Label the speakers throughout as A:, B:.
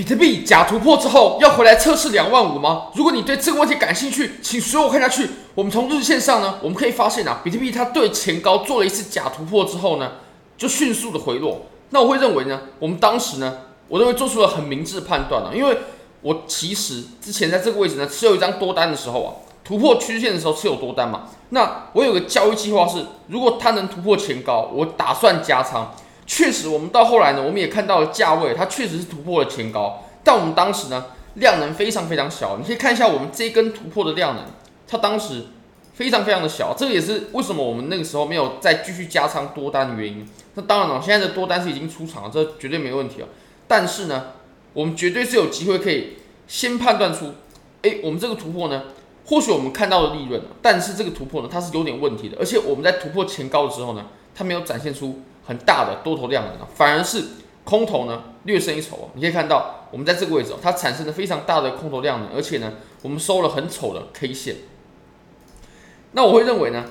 A: 比特币假突破之后要回来测试两万五吗？如果你对这个问题感兴趣，请随我看下去。我们从日线上呢，我们可以发现啊，比特币它对前高做了一次假突破之后呢，就迅速的回落。那我会认为呢，我们当时呢，我认为做出了很明智的判断了，因为我其实之前在这个位置呢持有一张多单的时候啊，突破趋势线的时候持有多单嘛。那我有个交易计划是，如果它能突破前高，我打算加仓。确实，我们到后来呢，我们也看到了价位，它确实是突破了前高，但我们当时呢，量能非常非常小。你可以看一下我们这一根突破的量能，它当时非常非常的小，这个也是为什么我们那个时候没有再继续加仓多单的原因。那当然了，现在的多单是已经出场了，这绝对没问题了。但是呢，我们绝对是有机会可以先判断出，诶，我们这个突破呢，或许我们看到了利润，但是这个突破呢，它是有点问题的，而且我们在突破前高的时候呢，它没有展现出。很大的多头量能，反而是空头呢略胜一筹。你可以看到，我们在这个位置，它产生了非常大的空头量能，而且呢，我们收了很丑的 K 线。那我会认为呢，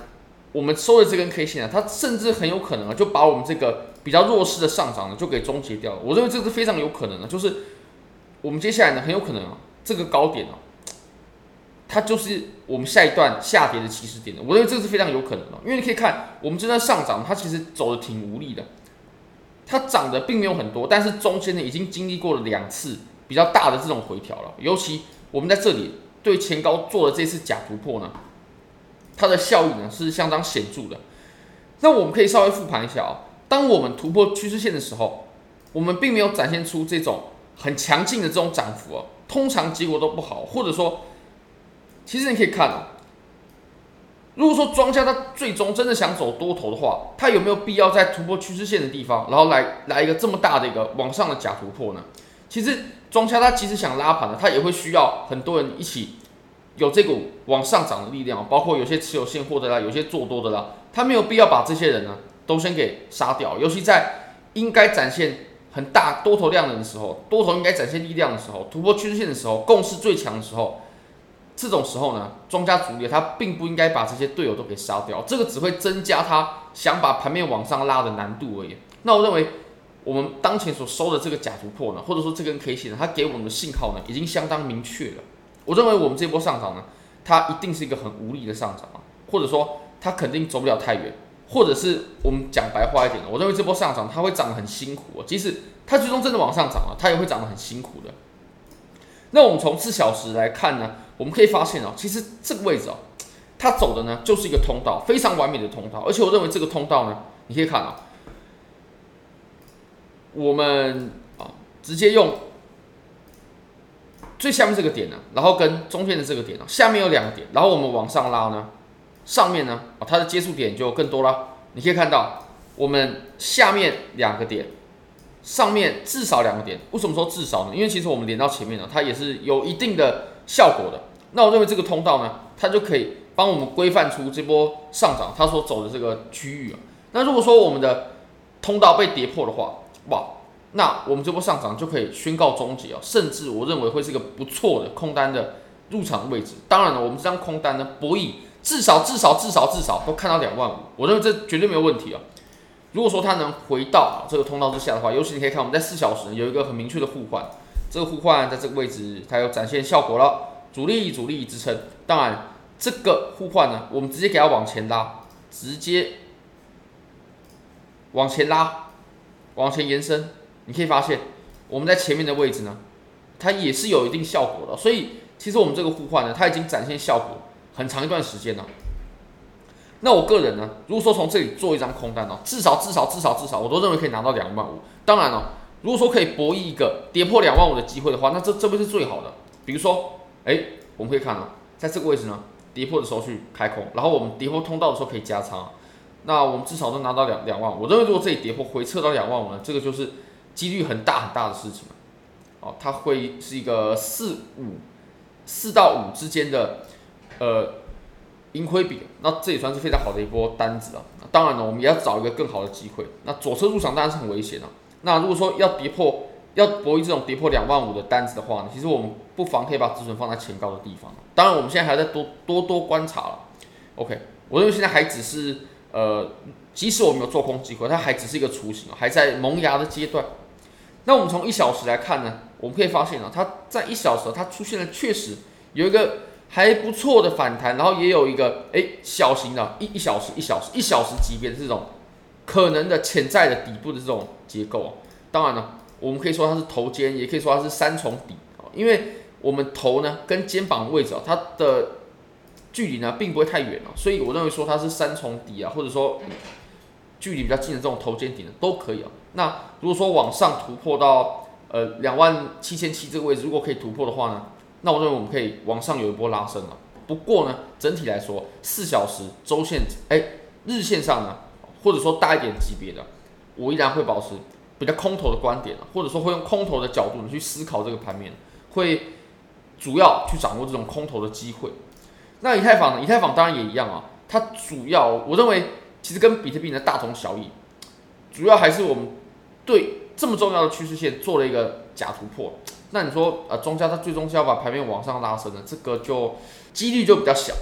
A: 我们收的这根 K 线啊，它甚至很有可能啊，就把我们这个比较弱势的上涨呢，就给终结掉了。我认为这是非常有可能的，就是我们接下来呢，很有可能啊，这个高点啊。它就是我们下一段下跌的起始点的，我认为这是非常有可能的，因为你可以看我们这段上涨，它其实走的挺无力的，它涨的并没有很多，但是中间呢已经经历过了两次比较大的这种回调了，尤其我们在这里对前高做的这次假突破呢，它的效益呢是相当显著的。那我们可以稍微复盘一下啊，当我们突破趋势线的时候，我们并没有展现出这种很强劲的这种涨幅啊，通常结果都不好，或者说。其实你可以看哦，如果说庄家他最终真的想走多头的话，他有没有必要在突破趋势线的地方，然后来来一个这么大的一个往上的假突破呢？其实庄家他其实想拉盘的，他也会需要很多人一起有这股往上涨的力量，包括有些持有现货的啦，有些做多的啦，他没有必要把这些人呢都先给杀掉，尤其在应该展现很大多头量能的时候，多头应该展现力量的时候，突破趋势线的时候，共识最强的时候。这种时候呢，庄家主力他并不应该把这些队友都给杀掉，这个只会增加他想把盘面往上拉的难度而已。那我认为，我们当前所收的这个假突破呢，或者说这根 K 线呢，它给我们的信号呢，已经相当明确了。我认为我们这波上涨呢，它一定是一个很无力的上涨啊，或者说它肯定走不了太远，或者是我们讲白话一点，我认为这波上涨它会涨得很辛苦，即使它最终真的往上涨了，它也会涨得很辛苦的。那我们从四小时来看呢，我们可以发现哦，其实这个位置哦，它走的呢就是一个通道，非常完美的通道。而且我认为这个通道呢，你可以看啊，我们啊直接用最下面这个点呢，然后跟中间的这个点呢，下面有两个点，然后我们往上拉呢，上面呢啊它的接触点就更多了。你可以看到我们下面两个点。上面至少两个点，为什么说至少呢？因为其实我们连到前面呢，它也是有一定的效果的。那我认为这个通道呢，它就可以帮我们规范出这波上涨它所走的这个区域啊。那如果说我们的通道被跌破的话，哇，那我们这波上涨就可以宣告终结啊，甚至我认为会是一个不错的空单的入场位置。当然了，我们这张空单呢，博弈至少至少至少至少都看到两万五，我认为这绝对没有问题啊。如果说它能回到这个通道之下的话，尤其你可以看我们在四小时有一个很明确的互换，这个互换在这个位置它有展现效果了，阻力阻力支撑。当然这个互换呢，我们直接给它往前拉，直接往前拉，往前延伸，你可以发现我们在前面的位置呢，它也是有一定效果的。所以其实我们这个互换呢，它已经展现效果很长一段时间了。那我个人呢，如果说从这里做一张空单哦，至少至少至少至少，我都认为可以拿到两万五。当然了，如果说可以博弈一个跌破两万五的机会的话，那这这不是最好的。比如说，哎，我们可以看啊，在这个位置呢，跌破的时候去开空，然后我们跌破通道的时候可以加仓，那我们至少都拿到两两万。我认为如果这里跌破回撤到两万五呢，这个就是几率很大很大的事情哦，它会是一个四五四到五之间的呃。盈亏比，那这也算是非常好的一波单子啊。当然呢，我们也要找一个更好的机会。那左侧入场当然是很危险的。那如果说要跌破，要博弈这种跌破两万五的单子的话呢，其实我们不妨可以把止损放在前高的地方。当然，我们现在还在多多多观察了。OK，我认为现在还只是呃，即使我们有做空机会，它还只是一个雏形，还在萌芽的阶段。那我们从一小时来看呢，我们可以发现啊，它在一小时它出现了确实有一个还不错的反弹，然后也有一个哎小型的一一小时一小时一小时级别的这种可能的潜在的底部的这种结构啊。当然了，我们可以说它是头肩，也可以说它是三重底啊，因为我们头呢跟肩膀的位置啊，它的距离呢并不会太远啊，所以我认为说它是三重底啊，或者说距离比较近的这种头肩底的都可以啊。那如果说往上突破到呃两万七千七这个位置，如果可以突破的话呢，那我认为我们可以往上有一波拉升了。不过呢，整体来说，四小时周线哎日线上呢，或者说大一点级别的，我依然会保持比较空头的观点，或者说会用空头的角度你去思考这个盘面，会主要去掌握这种空头的机会。那以太坊呢？以太坊当然也一样啊，它主要我认为其实跟比特币呢大同小异，主要还是我们对这么重要的趋势线做了一个假突破。那你说呃，庄家它最终是要把盘面往上拉升的，这个就几率就比较小。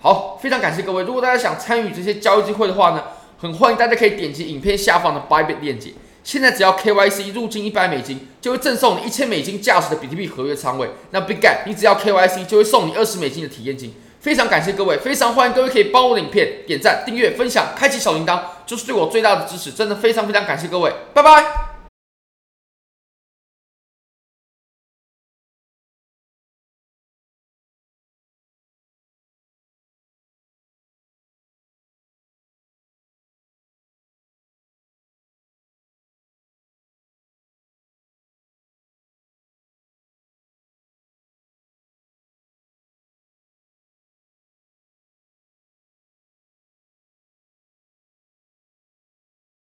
A: 好，非常感谢各位，如果大家想参与这些交易机会的话呢，很欢迎大家可以点击影片下方的 Bybit 链接。现在只要 KYC 入金一百美金，就会赠送你一千美金价值的比特币合约仓位。那 Big Gap 你只要 KYC 就会送你二十美金的体验金。非常感谢各位，非常欢迎各位可以帮我的影片点赞、订阅、分享、开启小铃铛，就是对我最大的支持。真的非常非常感谢各位，拜拜。